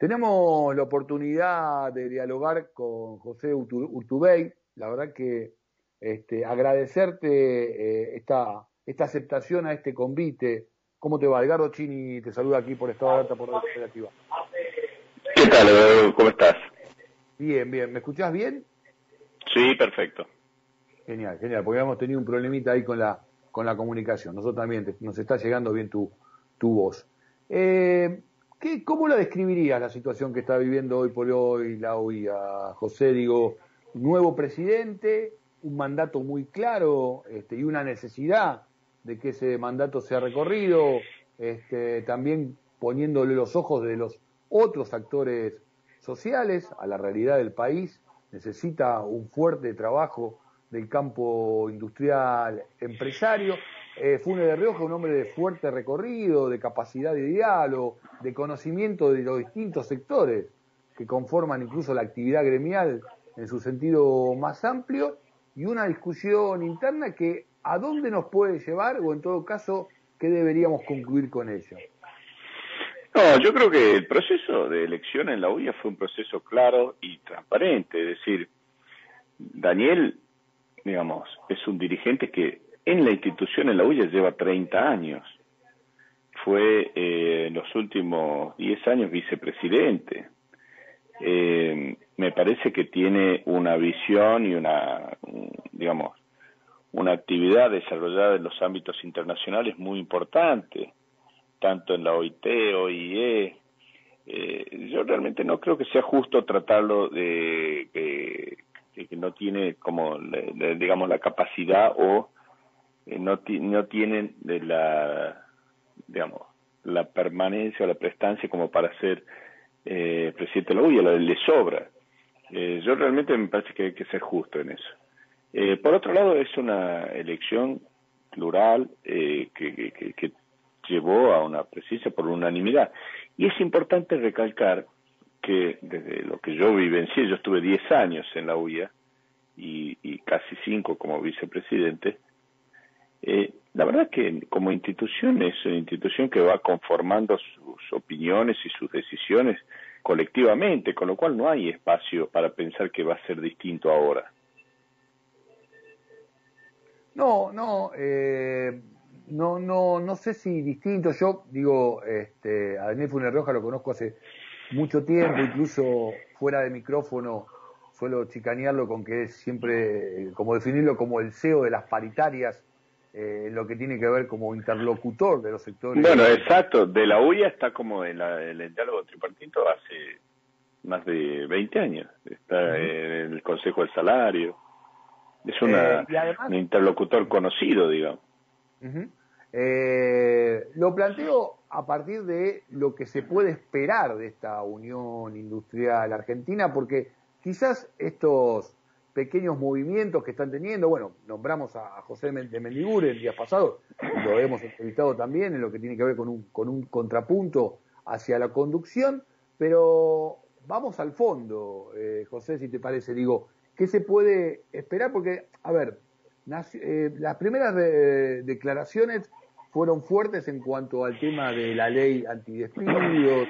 Tenemos la oportunidad de dialogar con José Urtubey. La verdad que este, agradecerte eh, esta, esta aceptación a este convite. ¿Cómo te va? Edgardo Chini te saluda aquí por Estado de Alta por la Cooperativa. ¿Qué tal, ¿Cómo estás? Bien, bien. ¿Me escuchás bien? Sí, perfecto. Genial, genial, porque hemos tenido un problemita ahí con la, con la comunicación. Nosotros también nos está llegando bien tu, tu voz. Eh, ¿qué, ¿Cómo la describirías la situación que está viviendo hoy por hoy la OIA, José? Digo, nuevo presidente, un mandato muy claro este, y una necesidad de que ese mandato sea recorrido, este, también poniéndole los ojos de los otros actores sociales a la realidad del país, necesita un fuerte trabajo del campo industrial empresario. Eh, Fune de Rioja, un hombre de fuerte recorrido, de capacidad de diálogo, de conocimiento de los distintos sectores que conforman incluso la actividad gremial en su sentido más amplio y una discusión interna que a dónde nos puede llevar o en todo caso qué deberíamos concluir con ello. No, yo creo que el proceso de elección en la UIA fue un proceso claro y transparente, es decir, Daniel, digamos, es un dirigente que en la institución en la UIA lleva 30 años. Fue eh, en los últimos 10 años vicepresidente. Eh, me parece que tiene una visión y una, digamos, una actividad desarrollada en los ámbitos internacionales muy importante, tanto en la OIT, OIE. Eh, yo realmente no creo que sea justo tratarlo de, que no tiene como, digamos, la capacidad o eh, no, no tienen de la, digamos, la permanencia o la prestancia como para ser eh, presidente de la UIA, le sobra. Eh, yo realmente me parece que hay que ser justo en eso. Eh, por otro lado, es una elección plural eh, que, que, que, llevó a una presencia por unanimidad. Y es importante recalcar que desde lo que yo vivencié, yo estuve 10 años en la UIA y, y casi 5 como vicepresidente, eh, la verdad que como institución es una institución que va conformando sus opiniones y sus decisiones colectivamente, con lo cual no hay espacio para pensar que va a ser distinto ahora. No, no, eh, no, no, no sé si distinto. Yo digo, este, a Daniel Funes Roja lo conozco hace mucho tiempo, incluso fuera de micrófono suelo chicanearlo con que es siempre, como definirlo como el CEO de las paritarias eh, lo que tiene que ver como interlocutor de los sectores. Bueno, exacto. De la UIA está como en, el diálogo tripartito hace más de 20 años. Está en el Consejo del Salario. Es una, eh, un interlocutor conocido, digamos. eh, lo planteo a partir de lo que se puede esperar de esta unión industrial argentina, porque quizás estos pequeños movimientos que están teniendo. Bueno, nombramos a José de Mendigure el día pasado, lo hemos entrevistado también en lo que tiene que ver con un, con un contrapunto hacia la conducción, pero vamos al fondo, eh, José, si te parece, digo, ¿qué se puede esperar? Porque, a ver, eh, las primeras declaraciones fueron fuertes en cuanto al tema de la ley antidespidos,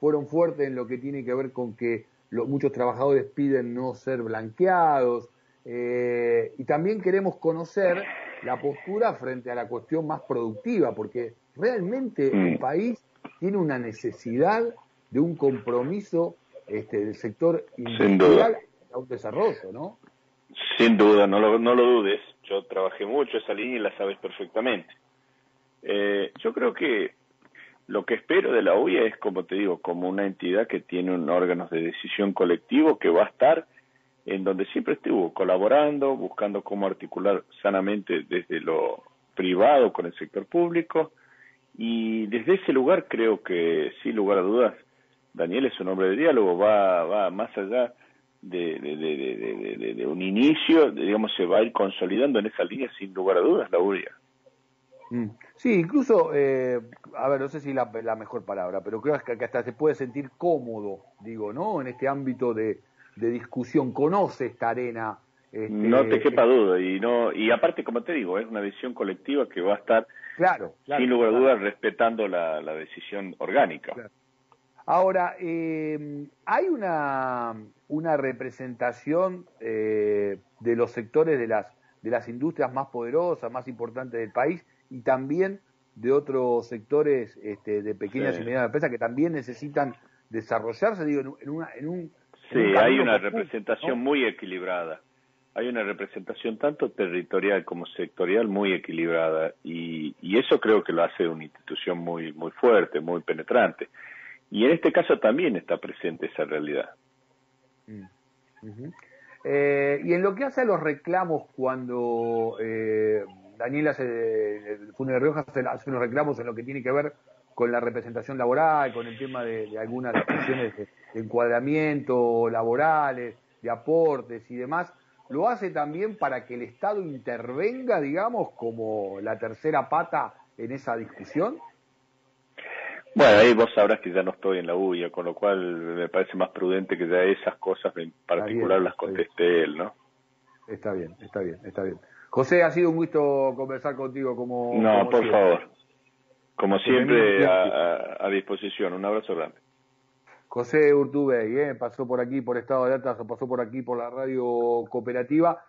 fueron fuertes en lo que tiene que ver con que muchos trabajadores piden no ser blanqueados, eh, y también queremos conocer la postura frente a la cuestión más productiva, porque realmente el mm. país tiene una necesidad de un compromiso este, del sector industrial a un desarrollo, ¿no? Sin duda, no lo, no lo dudes. Yo trabajé mucho esa línea y la sabes perfectamente. Eh, yo creo que lo que espero de la UIA es, como te digo, como una entidad que tiene un órgano de decisión colectivo que va a estar en donde siempre estuvo, colaborando, buscando cómo articular sanamente desde lo privado con el sector público. Y desde ese lugar creo que, sin lugar a dudas, Daniel es un hombre de diálogo, va, va más allá de, de, un inicio, digamos, se va a ir consolidando en esa línea sin lugar a dudas la UIA. Mm. Sí, incluso, eh, a ver, no sé si la, la mejor palabra, pero creo que hasta se puede sentir cómodo, digo, ¿no? En este ámbito de, de discusión, conoce esta arena. Este, no te quepa duda, y no y aparte, como te digo, es una decisión colectiva que va a estar, claro, sin lugar a dudas, respetando la, la decisión orgánica. Ahora, eh, hay una, una representación eh, de los sectores de las, de las industrias más poderosas, más importantes del país y también de otros sectores este, de pequeñas y medianas empresas que también necesitan desarrollarse, digo, en, una, en un... Sí, hay una representación muy equilibrada. Hay una representación tanto territorial como sectorial muy equilibrada y, y eso creo que lo hace una institución muy muy fuerte, muy penetrante. Y en este caso también está presente esa realidad. Mm, eh, y en lo que hace a los reclamos cuando eh, Daniel hace, el Funes de Rioja hace, unos reclamos en lo que tiene que ver con la representación laboral, con el tema de, algunas cuestiones de, encuadramiento laborales, de aportes y demás, lo hace también para que el Estado intervenga, digamos, como la tercera pata en esa discusión. Bueno, ahí vos sabrás que ya no estoy en la UIA, con lo cual me parece más prudente que ya esas cosas en particular las conteste él, ¿no? Está bien, está bien, está bien. José, ha sido un gusto conversar contigo como... No, por favor. Como siempre, a, disposición. Un abrazo grande. José Urtubey, ¿eh? pasó por aquí por Estado de Altas, pasó por aquí por la radio cooperativa.